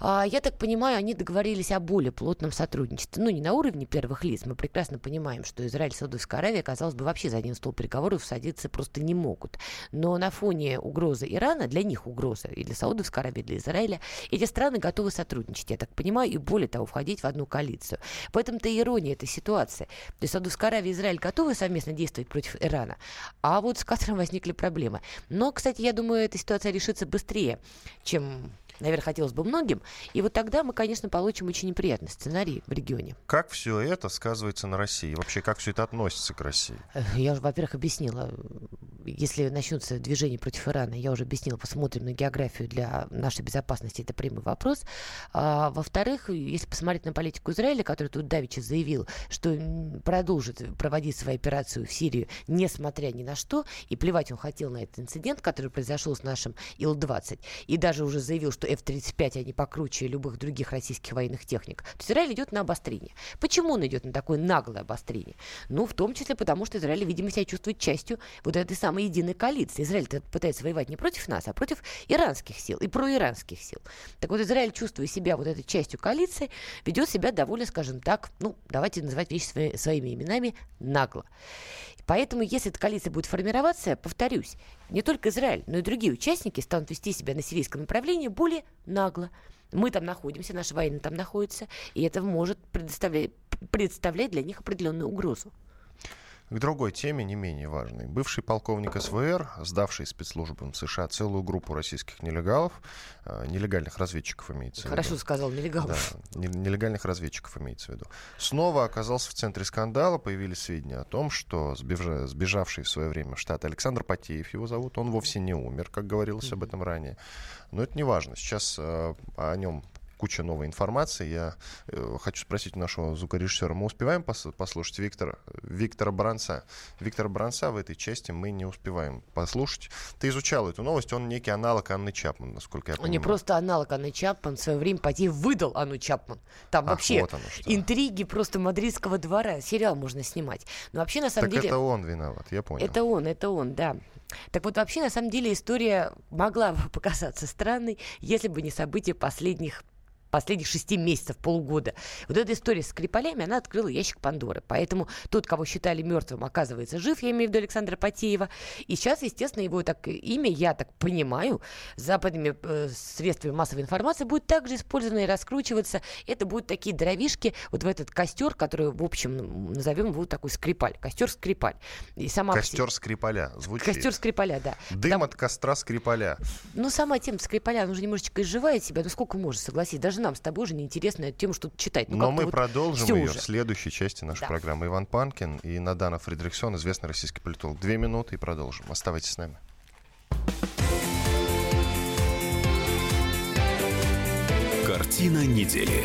я так понимаю, они договорились о более плотном сотрудничестве. Ну, не на уровне первых лиц. Мы прекрасно понимаем, что Израиль и Саудовская Аравия, казалось бы, вообще за один стол переговоров садиться просто не могут. Но на фоне угрозы Ирана, для них угроза, и для Саудовской Аравии, и для Израиля, эти страны готовы сотрудничать, я так понимаю, и более того, входить в одну коалицию. В этом-то ирония этой ситуации. То есть Саудовская Аравия и Израиль готовы совместно действовать против Ирана, а вот с Катаром возникли проблемы. Но, кстати, я думаю, эта ситуация решится быстрее, чем наверное, хотелось бы многим. И вот тогда мы, конечно, получим очень неприятный сценарий в регионе. Как все это сказывается на России? Вообще, как все это относится к России? Я уже, во-первых, объяснила. Если начнутся движения против Ирана, я уже объяснила, посмотрим на географию для нашей безопасности, это прямой вопрос. А, во-вторых, если посмотреть на политику Израиля, который тут давеча заявил, что продолжит проводить свою операцию в Сирию, несмотря ни на что, и плевать он хотел на этот инцидент, который произошел с нашим Ил-20, и даже уже заявил, что F-35, они покруче любых других российских военных техник, то Израиль идет на обострение. Почему он идет на такое наглое обострение? Ну, в том числе потому, что Израиль, видимо, себя чувствует частью вот этой самой единой коалиции. Израиль пытается воевать не против нас, а против иранских сил и проиранских сил. Так вот, Израиль, чувствуя себя вот этой частью коалиции, ведет себя довольно, скажем так, ну, давайте называть вещи свои, своими именами, нагло. Поэтому, если эта коалиция будет формироваться, повторюсь, не только Израиль, но и другие участники станут вести себя на сирийском направлении более нагло. Мы там находимся, наши военные там находятся, и это может предоставлять, представлять для них определенную угрозу. К другой теме, не менее важной. Бывший полковник СВР, сдавший спецслужбам США целую группу российских нелегалов, э, нелегальных разведчиков имеется Хорошо в виду. сказал, нелегалов. Да, нелегальных разведчиков имеется в виду. Снова оказался в центре скандала. Появились сведения о том, что сбежа, сбежавший в свое время в штат Александр Потеев его зовут, он вовсе не умер, как говорилось об этом ранее. Но это не важно. Сейчас э, о нем куча новой информации. Я э, хочу спросить у нашего звукорежиссера, мы успеваем пос- послушать Виктора, Виктора Бранца? Виктора Бранца в этой части мы не успеваем послушать. Ты изучал эту новость, он некий аналог Анны Чапман, насколько я Он понимаю. не просто аналог Анны Чапман, в свое время Пати выдал Анну Чапман. Там Ах, вообще вот оно что. интриги просто мадридского двора. Сериал можно снимать. Но вообще, на самом Так деле... это он виноват, я понял. Это он, это он, да. Так вот, вообще, на самом деле, история могла бы <laughs> показаться странной, если бы не события последних последних шести месяцев, полугода. Вот эта история с Скрипалями, она открыла ящик Пандоры. Поэтому тот, кого считали мертвым, оказывается жив, я имею в виду Александра Потеева. И сейчас, естественно, его так, имя, я так понимаю, западными э, средствами массовой информации будет также использовано и раскручиваться. Это будут такие дровишки вот в этот костер, который, в общем, назовем его такой Скрипаль. Костер Скрипаль. И сама Костер Скрипаля звучит. Костер Скрипаля, да. Дым Там- от костра Скрипаля. ну, сама тема Скрипаля, она уже немножечко изживает себя. Ну, сколько можно, согласись. Даже нам с тобой уже неинтересно эту тему что-то читать. Ну, Но мы вот продолжим ее уже. в следующей части нашей Да. программы. Иван Панкин и Надана Фридрихсон, известный российский политолог. Две минуты и продолжим. Оставайтесь с нами. Картина недели.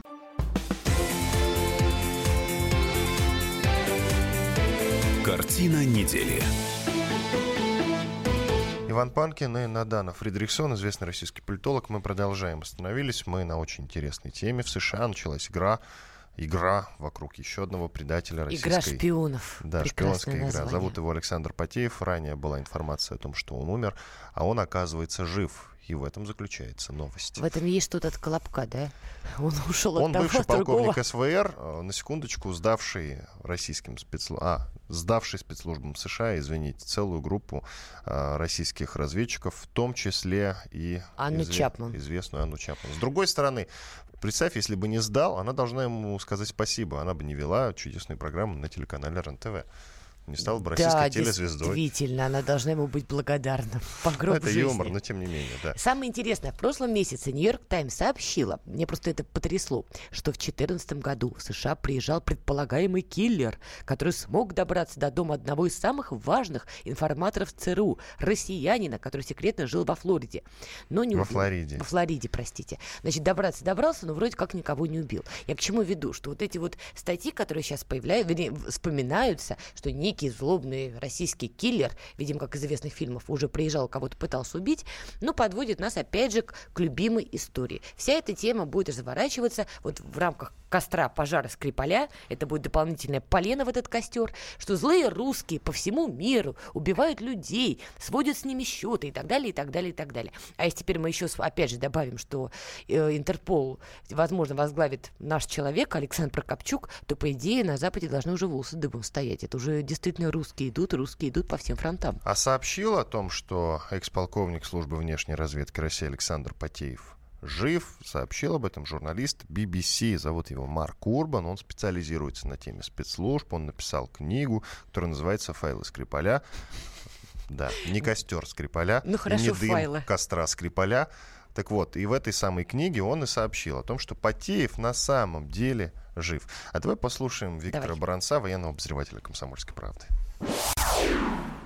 Картина недели. Иван Панкин и Надана Фридрихсон, известный российский политолог. Мы продолжаем. Остановились мы на очень интересной теме. В США началась игра игра вокруг еще одного предателя российской... Игра шпионов. Да, Прекрасное шпионская игра. название. Зовут его Александр Потеев. Ранее была информация о том, что он умер, а он, оказывается, жив. И в этом заключается новость. В этом есть что-то от Колобка, да? <laughs> Он ушел Он от того, бывший от другого. полковник СВР, э, на секундочку, сдавший российским спецслужбам, а, сдавший спецслужбам США, извините, целую группу э, российских разведчиков, в том числе и Анну Чапман. известную Анну Чапман. С другой стороны, представь, если бы не сдал, она должна ему сказать спасибо. Она бы не вела чудесную программу на телеканале РЕН-ТВ. Не стала бы российской да, телезвездой. действительно, она должна ему быть благодарна. <laughs> По гроб это жизни. юмор, но тем не менее, да. Самое интересное, в прошлом месяце Нью-Йорк Таймс сообщила, мне просто это потрясло, что в 2014 году в США приезжал предполагаемый киллер, который смог добраться до дома одного из самых важных информаторов ЦРУ, россиянина, который секретно жил во Флориде. Но не Во убил. Флориде. Во Флориде, простите. Значит, добраться добрался, но вроде как никого не убил. Я к чему веду? Что вот эти вот статьи, которые сейчас появляются, вспоминаются, что некий злобный российский киллер, видимо, как из известных фильмов, уже приезжал, кого-то пытался убить, ну, подводит нас опять же к, любимой истории. Вся эта тема будет разворачиваться вот в рамках костра пожара Скрипаля, это будет дополнительное полено в этот костер, что злые русские по всему миру убивают людей, сводят с ними счеты и так далее, и так далее, и так далее. А если теперь мы еще, опять же, добавим, что э, Интерпол, возможно, возглавит наш человек Александр Прокопчук, то, по идее, на Западе должны уже волосы дыбом стоять. Это уже действительно русские идут, русские идут по всем фронтам. А сообщил о том, что экс-полковник службы внешней разведки России Александр Потеев жив, сообщил об этом журналист BBC, зовут его Марк Урбан, он специализируется на теме спецслужб, он написал книгу, которая называется «Файлы Скрипаля». Да, не костер Скрипаля, Ну, хорошо, не дым файлы. костра Скрипаля. Так вот, и в этой самой книге он и сообщил о том, что Потеев на самом деле жив. А давай послушаем Виктора Давай. Баранца, военного обозревателя «Комсомольской правды».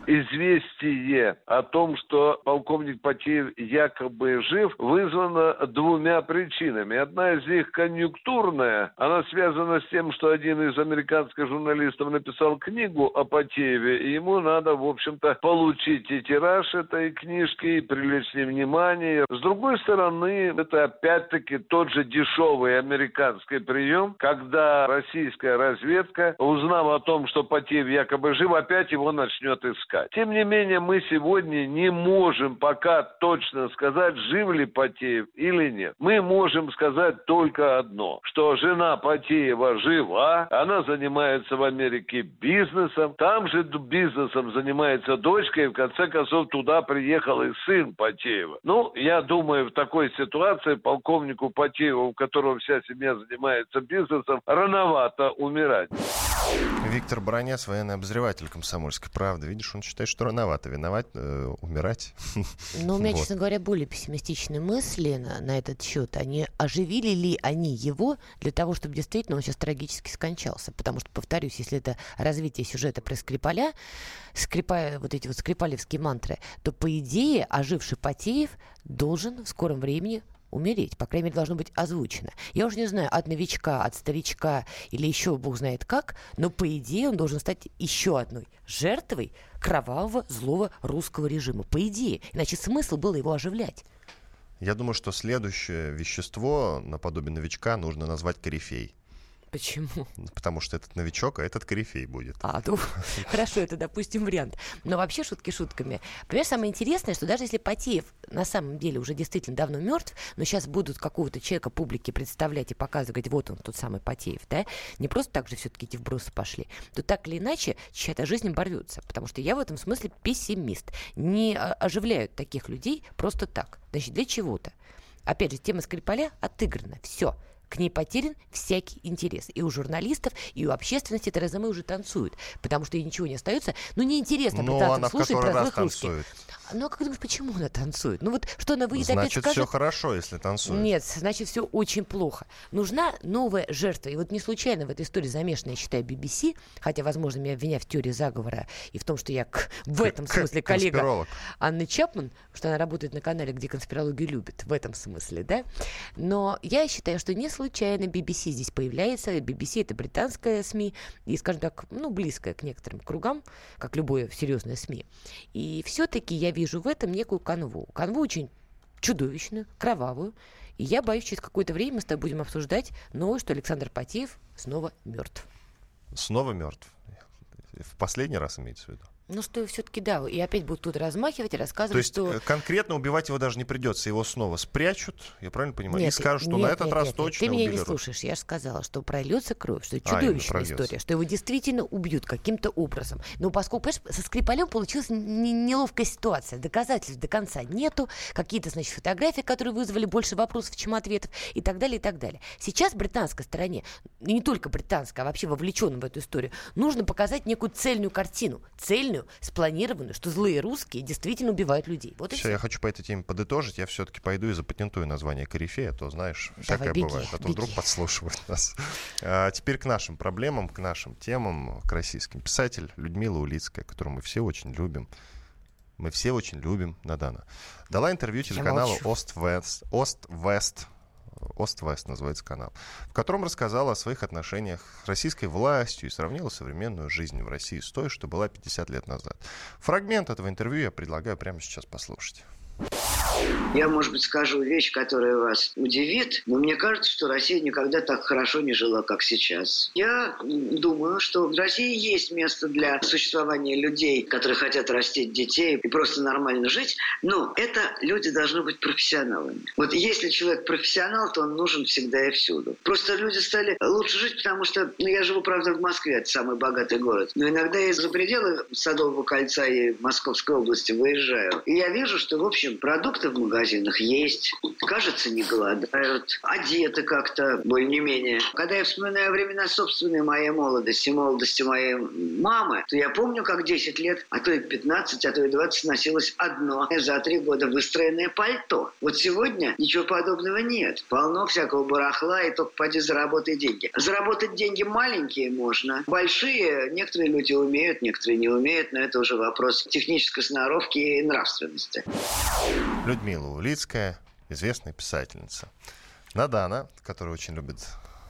Известие о том, что полковник Потеев якобы жив, вызвано двумя причинами. Одна из них конъюнктурная. Она связана с тем, что один из американских журналистов написал книгу о Потееве, и ему надо, в общем-то, получить и тираж этой книжки, и привлечь внимание. С другой стороны, это опять-таки тот же дешевый американский прием, когда российская разведка, узнав о том, что Потеев якобы жив, опять его начнет искать. Искать. Тем не менее, мы сегодня не можем пока точно сказать, жив ли Потеев или нет. Мы можем сказать только одно, что жена Потеева жива, она занимается в Америке бизнесом, там же бизнесом занимается дочка, и в конце концов туда приехал и сын Потеева. Ну, я думаю, в такой ситуации полковнику Потееву, у которого вся семья занимается бизнесом, рановато умирать. Виктор Бронец, военный обозреватель комсомольской правды. Видишь, он считает, что рановато виноват, э, умирать. <laughs> Но у меня, вот. честно говоря, более пессимистичные мысли на, на этот счет. Они оживили ли они его для того, чтобы действительно он сейчас трагически скончался? Потому что, повторюсь, если это развитие сюжета про Скрипаля, скрипая вот эти вот скрипалевские мантры, то, по идее, оживший Потеев должен в скором времени умереть. По крайней мере, должно быть озвучено. Я уже не знаю, от новичка, от старичка или еще бог знает как, но по идее он должен стать еще одной жертвой кровавого злого русского режима. По идее. Иначе смысл было его оживлять. Я думаю, что следующее вещество наподобие новичка нужно назвать корифей. Почему? Потому что этот новичок, а этот корифей будет. А, ну, <laughs> хорошо, это, допустим, вариант. Но вообще шутки шутками. Понимаешь, самое интересное, что даже если Потеев на самом деле уже действительно давно мертв, но сейчас будут какого-то человека публике представлять и показывать, вот он, тот самый Потеев, да, не просто так же все-таки эти вбросы пошли, то так или иначе чья-то жизнь борется. Потому что я в этом смысле пессимист. Не оживляют таких людей просто так. Значит, для чего-то. Опять же, тема Скрипаля отыграна. Все. К ней потерян всякий интерес. И у журналистов, и у общественности Тереза Мэй уже танцуют, потому что ей ничего не остается. Ну, неинтересно Но ну, она слушать про злых русских. Ну, а как думаешь, почему она танцует? Ну, вот что она выйдет значит, опять скажет... все хорошо, если танцует. Нет, значит, все очень плохо. Нужна новая жертва. И вот не случайно в этой истории замешана, я считаю, BBC, хотя, возможно, меня обвинят в теории заговора и в том, что я в этом смысле коллега Анны Чапман, что она работает на канале, где конспирологию любят, в этом смысле, да? Но я считаю, что не случайно BBC здесь появляется. BBC — это британская СМИ, и, скажем так, ну, близкая к некоторым кругам, как любое серьезное СМИ. И все-таки я вижу в этом некую канву. Канву очень чудовищную, кровавую. И я боюсь, через какое-то время мы с тобой будем обсуждать новость, что Александр Потеев снова мертв. Снова мертв? В последний раз имеется в виду? Ну, что все-таки, да, и опять будут тут размахивать и рассказывать, То есть что... Э, конкретно убивать его даже не придется, его снова спрячут, я правильно понимаю, нет, и скажут, что нет, на этот нет, раз нет, точно Ты меня не слушаешь, я же сказала, что прольется кровь, что это а, чудовищная а, история, что его действительно убьют каким-то образом. Но поскольку, понимаешь, со Скрипалем получилась неловкая ситуация, доказательств до конца нету, какие-то, значит, фотографии, которые вызвали больше вопросов, чем ответов, и так далее, и так далее. Сейчас британской стороне, и не только британской, а вообще вовлеченным в эту историю, нужно показать некую цельную картину, цельную, спланированную зафиксировано, что злые русские действительно убивают людей. Вот все, все, я хочу по этой теме подытожить. Я все-таки пойду и запатентую название корифея, а то, знаешь, всякое беги, бывает. А то беги. вдруг подслушивают <laughs> нас. А теперь к нашим проблемам, к нашим темам, к российским. Писатель Людмила Улицкая, которую мы все очень любим. Мы все очень любим Надана. Дала интервью телеканалу Ост-Вест. Ост-Вест Ост-Вест называется канал, в котором рассказала о своих отношениях с российской властью и сравнила современную жизнь в России с той, что была 50 лет назад. Фрагмент этого интервью я предлагаю прямо сейчас послушать. Я, может быть, скажу вещь, которая вас удивит, но мне кажется, что Россия никогда так хорошо не жила, как сейчас. Я думаю, что в России есть место для существования людей, которые хотят растить детей и просто нормально жить, но это люди должны быть профессионалами. Вот если человек профессионал, то он нужен всегда и всюду. Просто люди стали лучше жить, потому что, ну, я живу, правда, в Москве, это самый богатый город, но иногда я за пределы Садового кольца и Московской области выезжаю, и я вижу, что, в общем, продукты в магазинах есть, кажется, не голодают, одеты как-то более-менее. Когда я вспоминаю времена собственной моей молодости, молодости моей мамы, то я помню, как 10 лет, а то и 15, а то и 20 носилось одно за три года выстроенное пальто. Вот сегодня ничего подобного нет. Полно всякого барахла, и только поди заработай деньги. Заработать деньги маленькие можно. Большие некоторые люди умеют, некоторые не умеют, но это уже вопрос технической сноровки и нравственности. Людмила Улицкая, известная писательница. Надана, которая очень любит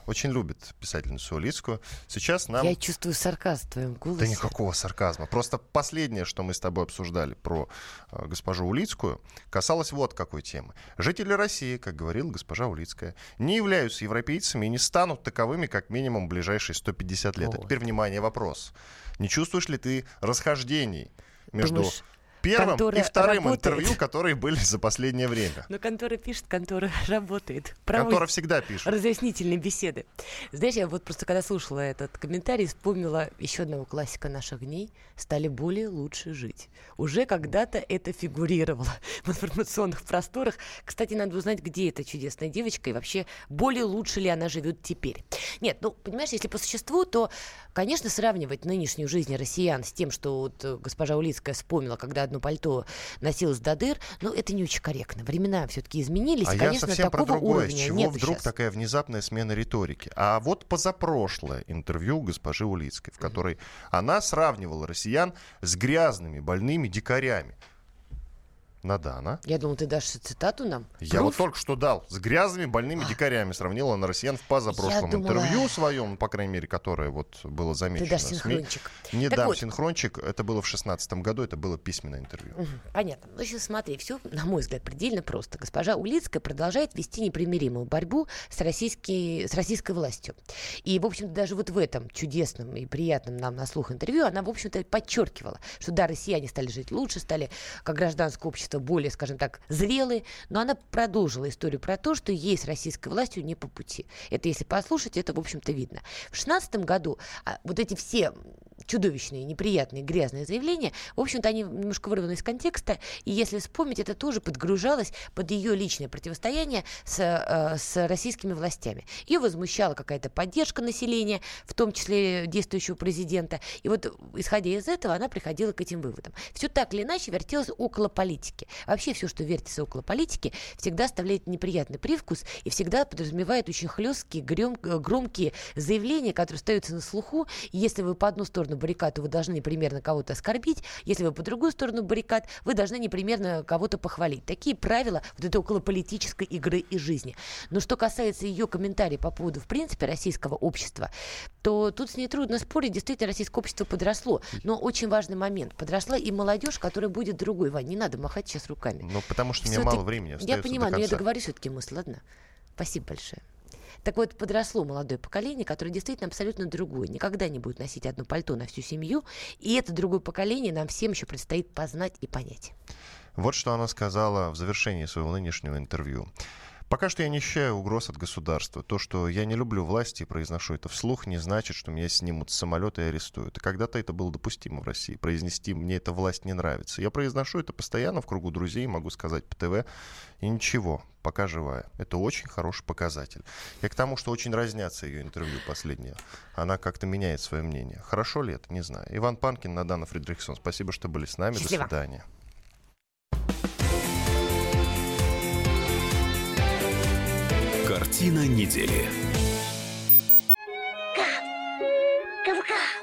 очень любит писательницу Улицкую. Сейчас нам... Я чувствую сарказм в твоем голосе. Да никакого сарказма. Просто последнее, что мы с тобой обсуждали про э, госпожу Улицкую, касалось вот какой темы. Жители России, как говорила госпожа Улицкая, не являются европейцами и не станут таковыми как минимум в ближайшие 150 лет. Вот. А теперь, внимание, вопрос. Не чувствуешь ли ты расхождений между Думаешь, первым контора и вторым работает? интервью, которые были за последнее время. Но контора пишет, контора <laughs> работает. Контора Проводит всегда пишет. разъяснительные беседы. Знаешь, я вот просто когда слушала этот комментарий, вспомнила еще одного классика наших дней. Стали более лучше жить. Уже когда-то это фигурировало <laughs> в информационных просторах. Кстати, надо узнать, где эта чудесная девочка и вообще более лучше ли она живет теперь. Нет, ну, понимаешь, если по существу, то, конечно, сравнивать нынешнюю жизнь россиян с тем, что вот э, госпожа Улицкая вспомнила, когда одно пальто носилось до дыр, ну, это не очень корректно. Времена все-таки изменились. А и, я конечно, совсем про другое. С чего вдруг сейчас. такая внезапная смена риторики? А вот позапрошлое интервью госпожи Улицкой, в которой она сравнивала россиян с грязными, больными дикарями. Надана. Я думал, ты дашь цитату нам. Я вот только что дал. С грязными, больными дикарями сравнила она россиян в позапрошлом думала- интервью своем, по крайней мере, которое вот было замечено. дашь в СМИ. синхрончик. Не Так дам вот. синхрончик. Это было в шестнадцатом году, это было письменное интервью. Понятно. Ну, сейчас смотри, все, на мой взгляд, предельно просто. Госпожа Улицкая продолжает вести непримиримую борьбу с, российский, с российской властью. И, в общем-то, даже вот в этом чудесном и приятном нам на слух интервью она, в общем-то, подчеркивала, что да, россияне стали жить лучше, стали, как гражданское общество, более, скажем так, зрелые, но она продолжила историю про то, что ей с российской властью не по пути. Это, если послушать, это, в общем-то, видно. В шестнадцатом году а, вот эти все чудовищные, неприятные, грязные заявления, в общем-то, они немножко вырваны из контекста, и если вспомнить, это тоже подгружалось под ее личное противостояние с, э, с российскими властями. Ее возмущала какая-то поддержка населения, в том числе действующего президента, и вот, исходя из этого, она приходила к этим выводам. Все так или иначе вертелось около политики. Вообще все, что вертится около политики, всегда оставляет неприятный привкус и всегда подразумевает очень хлесткие, грем- громкие заявления, которые остаются на слуху, если вы по одну сторону баррикад, вы должны примерно кого-то оскорбить, если вы по другую сторону баррикад, вы должны непременно кого-то похвалить. Такие правила вот этой околополитической игры и жизни. Но что касается ее комментариев по поводу, в принципе, российского общества, то тут с ней трудно спорить. Действительно, российское общество подросло. Но очень важный момент. Подросла и молодежь, которая будет другой. Вань, не надо махать сейчас руками. Ну, потому что мне Всё-таки- мало времени Я понимаю, но я договорю все-таки мысль, ладно? Спасибо большое. Так вот, подросло молодое поколение, которое действительно абсолютно другое. Никогда не будет носить одно пальто на всю семью. И это другое поколение нам всем еще предстоит познать и понять. Вот что она сказала в завершении своего нынешнего интервью. Пока что я не ощущаю угроз от государства. То, что я не люблю власти и произношу это вслух, не значит, что меня снимут с самолета и арестуют. И когда-то это было допустимо в России. Произнести «мне эта власть не нравится». Я произношу это постоянно в кругу друзей, могу сказать по ТВ. И ничего, пока живая. Это очень хороший показатель. Я к тому, что очень разнятся ее интервью последнее. Она как-то меняет свое мнение. Хорошо ли это? Не знаю. Иван Панкин, Надана Фридрихсон. Спасибо, что были с нами. Счастливо. До свидания. Картина недели. Гав-гав.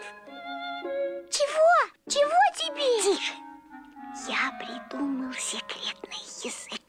Чего? Чего тебе? Тише. Я придумал секретный язык.